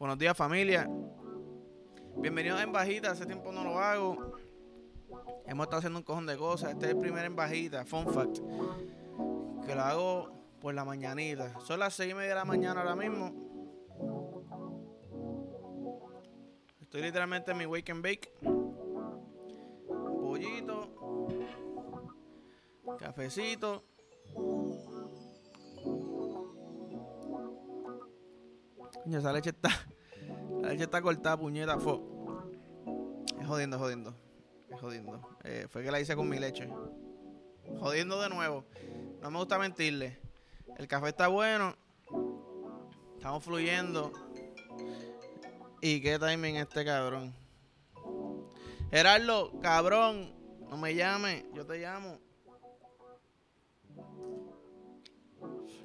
Buenos días familia. Bienvenidos a En Bajita, hace tiempo no lo hago. Hemos estado haciendo un cojón de cosas. Este es el primer En Bajita, fun fact. Que lo hago por la mañanita. Son las seis y media de la mañana ahora mismo. Estoy literalmente en mi wake and bake. Pollito. Cafecito. Coño, esa leche está. La leche está cortada, puñeta. Fo. Es jodiendo, es jodiendo. Es jodiendo. Eh, fue que la hice con mi leche. Jodiendo de nuevo. No me gusta mentirle. El café está bueno. Estamos fluyendo. Y qué timing este cabrón. Gerardo, cabrón. No me llame. Yo te llamo.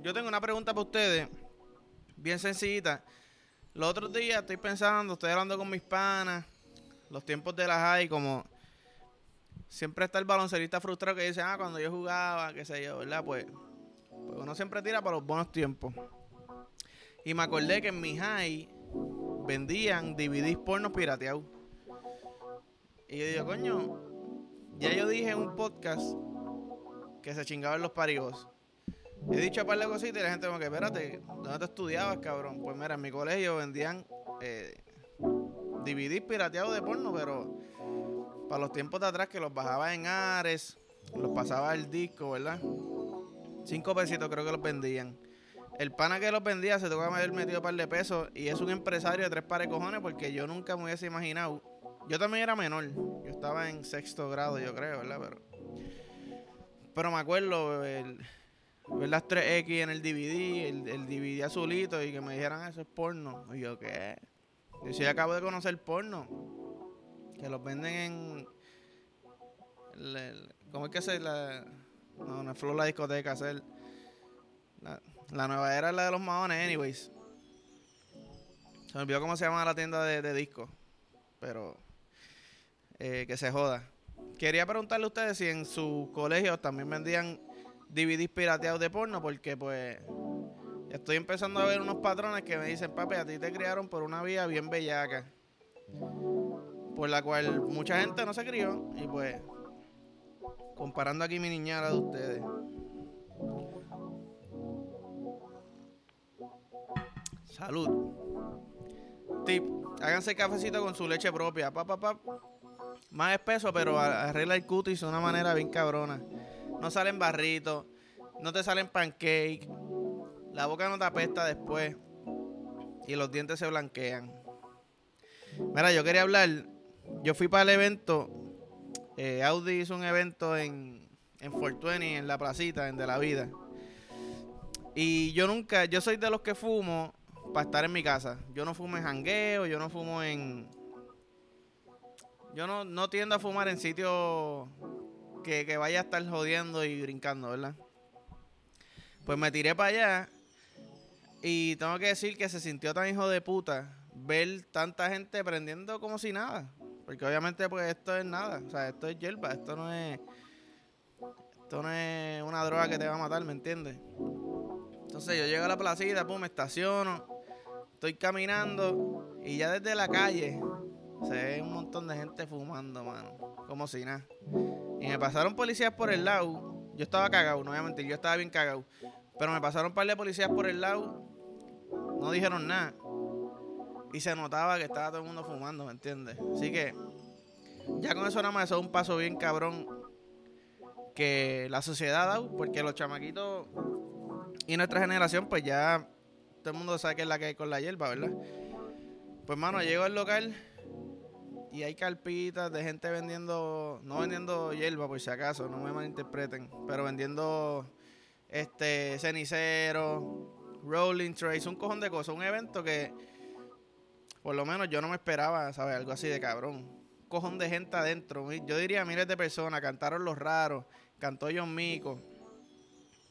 Yo tengo una pregunta para ustedes bien sencillita. Los otros días estoy pensando, estoy hablando con mis panas, los tiempos de la high, como siempre está el baloncerista frustrado que dice, ah, cuando yo jugaba, qué sé yo, ¿verdad? Pues, pues uno siempre tira para los buenos tiempos. Y me acordé que en mi high vendían DVDs pornos pirateados. Y yo digo, coño, ya yo dije en un podcast que se chingaban los parigos. He dicho a par de cositas y la gente como que, espérate, ¿dónde te estudiabas, cabrón? Pues mira, en mi colegio vendían eh, DVDs pirateados de porno, pero para los tiempos de atrás que los bajaba en Ares, los pasaba el disco, ¿verdad? Cinco pesitos creo que los vendían. El pana que los vendía se tocaba haber metido un par de pesos y es un empresario de tres pares de cojones porque yo nunca me hubiese imaginado. Yo también era menor. Yo estaba en sexto grado, yo creo, ¿verdad? Pero, pero me acuerdo, el, ver las 3X en el DVD, el, DVD azulito, y que me dijeran eso es porno. Y yo, ¿qué? Yo sí acabo de conocer porno. Que los venden en. ¿Cómo es que se la.? No, no es Flow la discoteca, es la, la, nueva era es la de los maones, anyways. Se me olvidó cómo se llama la tienda de, de discos. Pero. Eh, que se joda. Quería preguntarle a ustedes si en sus colegios también vendían DVDs pirateados de porno porque pues estoy empezando a ver unos patrones que me dicen, papi, a ti te criaron por una vía bien bellaca. Por la cual mucha gente no se crió y pues comparando aquí mi niñara de ustedes. Salud. Tip, háganse cafecito con su leche propia. Pa, Más espeso, pero arregla el cutis de una manera bien cabrona no salen barritos, no te salen pancake, la boca no te apesta después y los dientes se blanquean. Mira, yo quería hablar, yo fui para el evento, eh, Audi hizo un evento en, en 420, en la placita, en De la Vida. Y yo nunca, yo soy de los que fumo para estar en mi casa. Yo no fumo en jangueo, yo no fumo en... Yo no, no tiendo a fumar en sitios que, vaya a estar jodiendo y brincando, ¿verdad? Pues me tiré para allá y tengo que decir que se sintió tan hijo de puta ver tanta gente prendiendo como si nada. Porque obviamente pues esto es nada. O sea, esto es hierba. Esto no es... Esto no es una droga que te va a matar, ¿me entiendes? Entonces yo llego a la placita, pum, me estaciono. Estoy caminando y ya desde la calle se ve un montón de gente fumando, mano. Como si nada. Y me pasaron policías por el lado. Yo estaba cagado, no voy a mentir, yo estaba bien cagado. Pero me pasaron un par de policías por el lado. No dijeron nada. Y se notaba que estaba todo el mundo fumando, ¿me entiendes? Así que ya con eso nada más eso es un paso bien cabrón que la sociedad dado, porque los chamaquitos y nuestra generación, pues ya todo el mundo sabe que es la que hay con la hierba, ¿verdad? Pues, mano, llego al local y hay carpitas de gente vendiendo, no vendiendo hierba por si acaso, no me malinterpreten, pero vendiendo este cenicero, rolling trays, un cojón de cosas, un evento que por lo menos yo no me esperaba, ¿sabes? Algo así de cabrón. Un cojón de gente adentro. Yo diría miles de personas, cantaron los raros, cantó John Mico.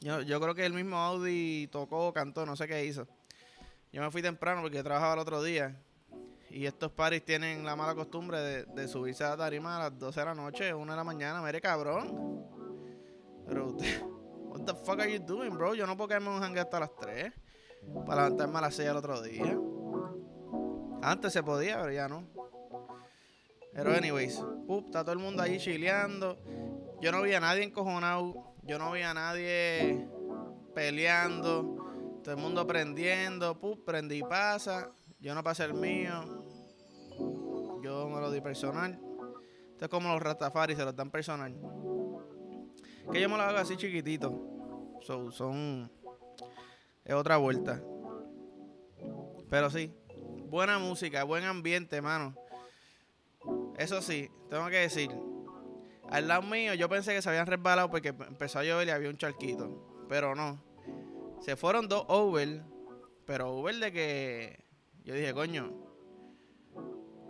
Yo, yo creo que el mismo Audi tocó, cantó, no sé qué hizo. Yo me fui temprano porque trabajaba el otro día y estos paris tienen la mala costumbre de, subirse a la tarima a las 12 de la noche, 1 de la mañana. Mire, cabrón. Pero what the fuck are you doing, bro? Yo no puedo quedarme un hangue hasta las 3 para levantarme a las 6 al otro día. Antes se podía, pero ya no. Pero anyways, está todo el mundo ahí chileando. Yo no vi a nadie encojonado. Yo no vi a nadie peleando. Todo el mundo prendiendo. Pup, prendí y pasa. Yo no pasé el mío. Yo me lo di personal. Esto es como los Rastafari, se lo dan personal. Que yo me lo hago así chiquitito. son. Es otra vuelta. Pero sí. Buena música, buen ambiente, hermano. Eso sí, tengo que decir. Al lado mío, yo pensé que se habían resbalado porque empezó a llover y había un charquito. Pero no. Se fueron dos over. Pero over de que. Yo dije, coño.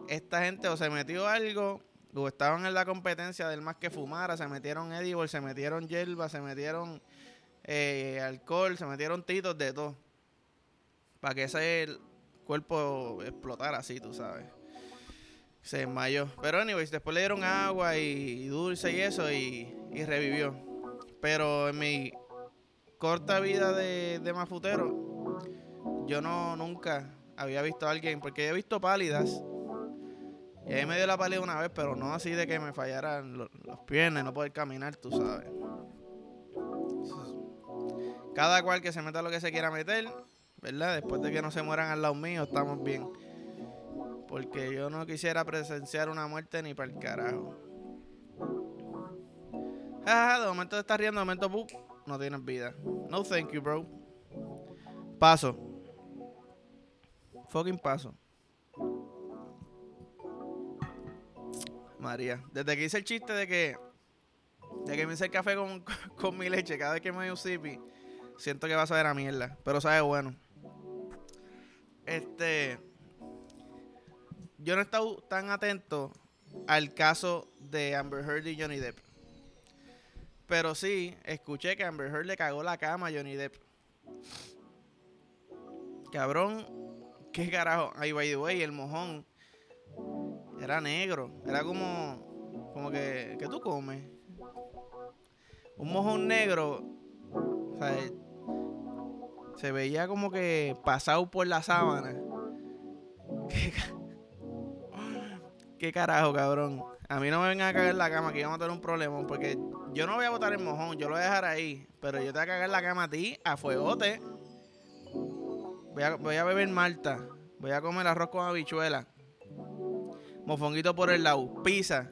Esta gente o se metió algo o estaban en la competencia del más que fumara, se metieron edible, se metieron hierba, se metieron eh, alcohol, se metieron titos de todo. Para que ese cuerpo explotara así, tú sabes. Se desmayó. Pero anyways, después le dieron agua y, dulce y eso y, revivió. Pero en mi corta vida de, de mafutero, yo no nunca había visto a alguien, porque he visto pálidas y ahí me dio la pálida una vez, pero no así de que me fallaran los, piernas y no poder caminar, tú sabes. Cada cual que se meta lo que se quiera meter, ¿verdad? Después de que no se mueran al lado mío, estamos bien. Porque yo no quisiera presenciar una muerte ni para el carajo. Ah, de momento te estás riendo, de momento, no tienes vida. No thank you, bro. Paso. Fucking paso. María. Desde que hice el chiste de que. De que me hice el café con, mi leche cada vez que me doy un sipi, siento que va a saber a mierda. Pero sabe bueno. Este. Yo no he estado tan atento al caso de Amber Heard y Johnny Depp. Pero sí, escuché que Amber Heard le cagó la cama a Johnny Depp. Cabrón, qué carajo. Ay, by the way, el mojón era negro. Era como, como que, ¿qué tú comes? Un mojón negro. Se veía como que pasado por la sábana. ¿Qué, carajo, cabrón? A mí no me vengan a cagar la cama, que vamos a tener un problema. Porque yo no voy a botar el mojón, yo lo voy a dejar ahí. Pero yo te voy a cagar la cama a ti, a fuegote. Voy a, beber malta. Voy a comer arroz con habichuela mofonguito por el lado, pizza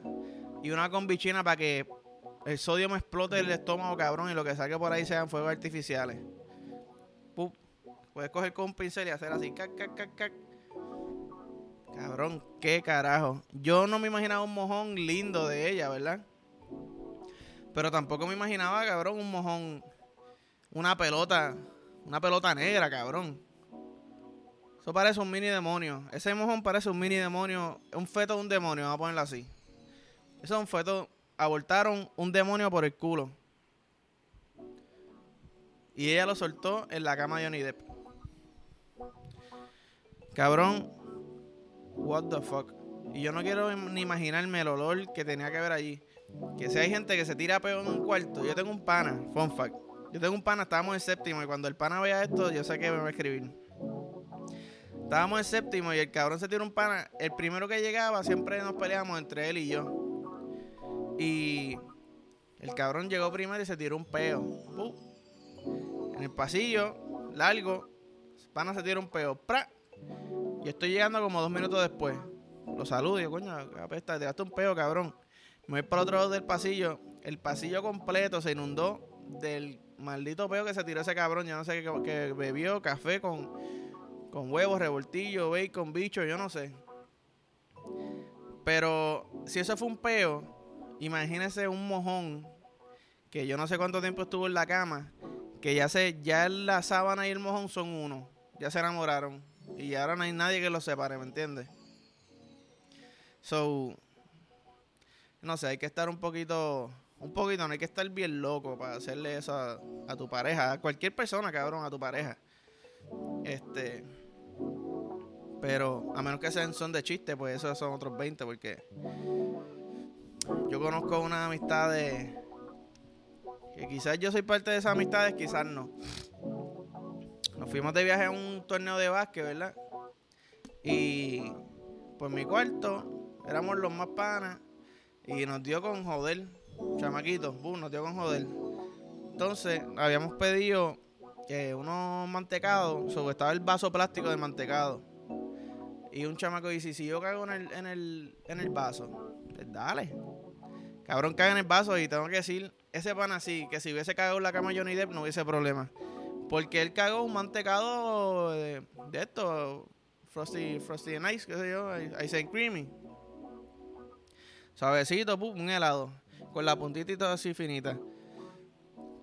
y una combichina para que el sodio me explote el estómago, cabrón, y lo que salga por ahí sean fuegos artificiales. Puedes coger con un pincel y hacer así, cac, cac, cac, cac. Cabrón, qué carajo. Yo no me imaginaba un mojón lindo de ella, ¿verdad? Pero tampoco me imaginaba, cabrón, un mojón, una pelota, una pelota negra, cabrón. Eso parece un mini demonio. Ese mojón parece un mini demonio. Un feto de un demonio, vamos a ponerlo así. Eso es un feto. Abortaron un demonio por el culo. Y ella lo soltó en la cama de Johnny Depp. Cabrón. What the fuck. Y yo no quiero ni imaginarme el olor que tenía que haber allí. Que si hay gente que se tira peo en un cuarto. Yo tengo un pana, fun fact. Yo tengo un pana, estábamos en séptimo. Y cuando el pana vea esto, yo sé que me va a escribir. Estábamos en séptimo y el cabrón se tiró un pana. El primero que llegaba siempre nos peleábamos entre él y yo. Y el cabrón llegó primero y se tiró un peo. En el pasillo, largo, el pana se tiró un peo. ¡Pra! Y estoy llegando como dos minutos después. Lo saludo yo, coño, apesta, tiraste un peo, cabrón. Me voy para otro lado del pasillo. El pasillo completo se inundó del maldito peo que se tiró ese cabrón. Yo no sé qué bebió, café con con huevos, revoltillo, bacon, bicho, yo no sé. Pero si eso fue un peo, imagínese un mojón que yo no sé cuánto tiempo estuvo en la cama, que ya sé, ya la sábana y el mojón son uno, ya se enamoraron y ahora no hay nadie que los separe, ¿me entiendes? So, no sé, hay que estar un poquito, un poquito, no hay que estar bien loco para hacerle eso a, a tu pareja, a cualquier persona, cabrón, a tu pareja. Este, pero a menos que sean son de chiste, pues esos son otros 20, porque yo conozco una amistad de. que quizás yo soy parte de esas amistades, quizás no. Nos fuimos de viaje a un torneo de básquet, ¿verdad? Y pues mi cuarto, éramos los más panas. Y nos dio con joder, chamaquitos, nos dio con joder. Entonces, habíamos pedido unos mantecados, sobre estaba el vaso plástico de mantecado. Y un chamaco dice, si yo cago en el, en el, en el vaso, pues dale. Cabrón caga en el vaso y tengo que decir, ese pan así, que si hubiese cagado en la cama Johnny Depp no hubiese problema. Porque él cagó un mantecado de, esto, Frosty, Frosty and Ice, qué sé yo, Ice and Creamy. Suavecito, un helado, con la puntita así finita.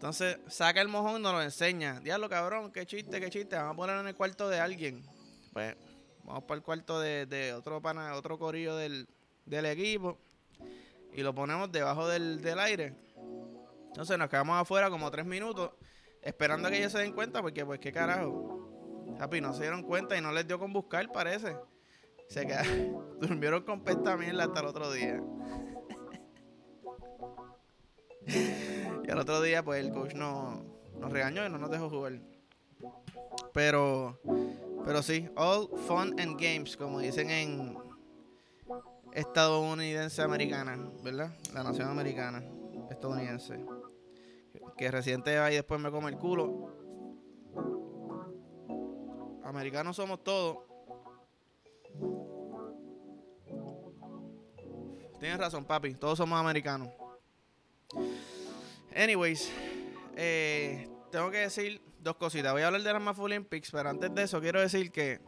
Entonces saca el mojón y nos lo enseña. Diablo, cabrón, qué chiste, qué chiste. Vamos a ponerlo en el cuarto de alguien. Pues vamos para el cuarto de, otro pana, otro corillo del, del, equipo. Y lo ponemos debajo del, del aire. Entonces nos quedamos afuera como tres minutos esperando a que ellos se den cuenta, porque pues qué carajo. Happy, no se dieron cuenta y no les dio con buscar, parece. Se quedaron, durmieron con pesta mierda hasta el otro día. Y al otro día, pues el coach no, nos regañó y no nos dejó jugar. Pero, pero sí, all fun and games, como dicen en estadounidense americana, ¿verdad? La nación americana, estadounidense que reciente va y después me come el culo. Americanos somos todos. Tienes razón, papi. Todos somos americanos. Anyways, eh, tengo que decir dos cositas. Voy a hablar de las Mafia Olympics, pero antes de eso quiero decir que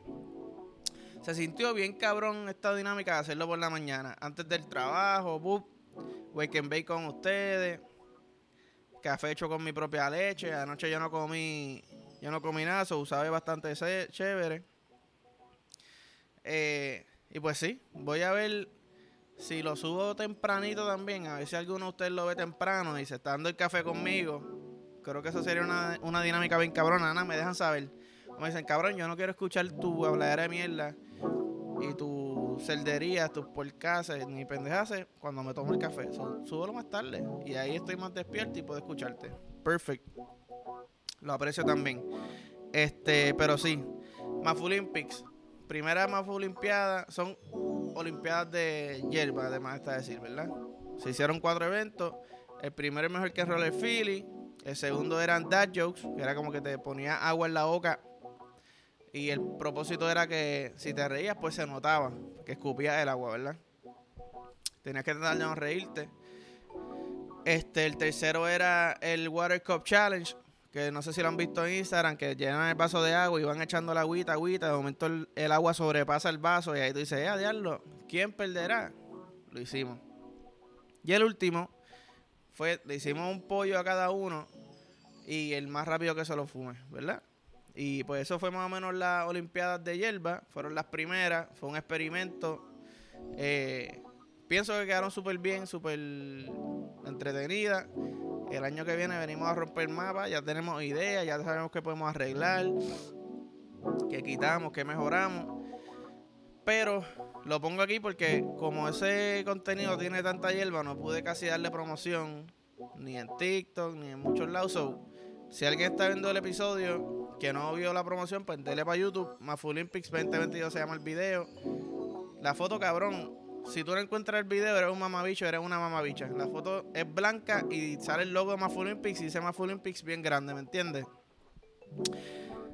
se sintió bien cabrón esta dinámica de hacerlo por la mañana. Antes del trabajo, boop, wake and bake con ustedes café hecho con mi propia leche. Anoche yo no comí, yo no comí nada, so sabe bastante chévere. Eh, y pues sí, voy a ver si lo subo tempranito también, a ver si alguno de ustedes lo ve temprano y se está dando el café conmigo. Creo que eso sería una, una dinámica bien cabrona, Ana, me dejan saber. Me dicen, cabrón, yo no quiero escuchar tu habladera de mierda y tus celderías, tus porcases, ni pendejas cuando me tomo el café. súbelo más tarde y ahí estoy más despierto y puedo escucharte. Perfect. Lo aprecio también. Este, pero sí, Mafu Olympics. Primera Mafu Olimpiada son Olimpiadas de hierba, además está decir, ¿verdad? Se hicieron cuatro eventos. El primero es mejor que Roller Philly. El segundo eran Dad Jokes, que era como que te ponía agua en la boca y el propósito era que si te reías, pues se notaba que escupías el agua, ¿verdad? Tenías que tratar de no reírte. Este, el tercero era el Water Cup Challenge, que no sé si lo han visto en Instagram, que llenan el vaso de agua y van echando la agüita, agüita. De momento el, agua sobrepasa el vaso y ahí tú dices, ¡eh, diablo! ¿Quién perderá? Lo hicimos. Y el último fue, le hicimos un pollo a cada uno y el más rápido que se lo fume, ¿verdad? Y pues eso fue más o menos las Olimpiadas de Hierba. Fueron las primeras. Fue un experimento. Eh, pienso que quedaron súper bien, súper entretenidas. El año que viene venimos a romper el mapa. Ya tenemos ideas, ya sabemos qué podemos arreglar, qué quitamos, qué mejoramos. Pero lo pongo aquí porque como ese contenido tiene tanta hierba, no pude casi darle promoción ni en TikTok ni en muchos lados. si alguien está viendo el episodio que no vio la promoción, pues dele para YouTube. Mafu Olympics 2022 se llama el video. La foto, cabrón. Si tú no encuentras el video, eres un mamabicho, eres una mamabicha. La foto es blanca y sale el logo de Mafu Olympics y dice Mafu Olympics bien grande, ¿me entiendes?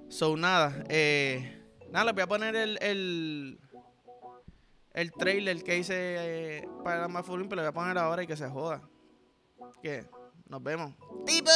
So, nada. Eh, nada, les voy a poner el, el, trailer que hice eh, para Mafu Olympics. Lo voy a poner ahora y que se joda. ¿Qué? Nos vemos. ¡Tipo!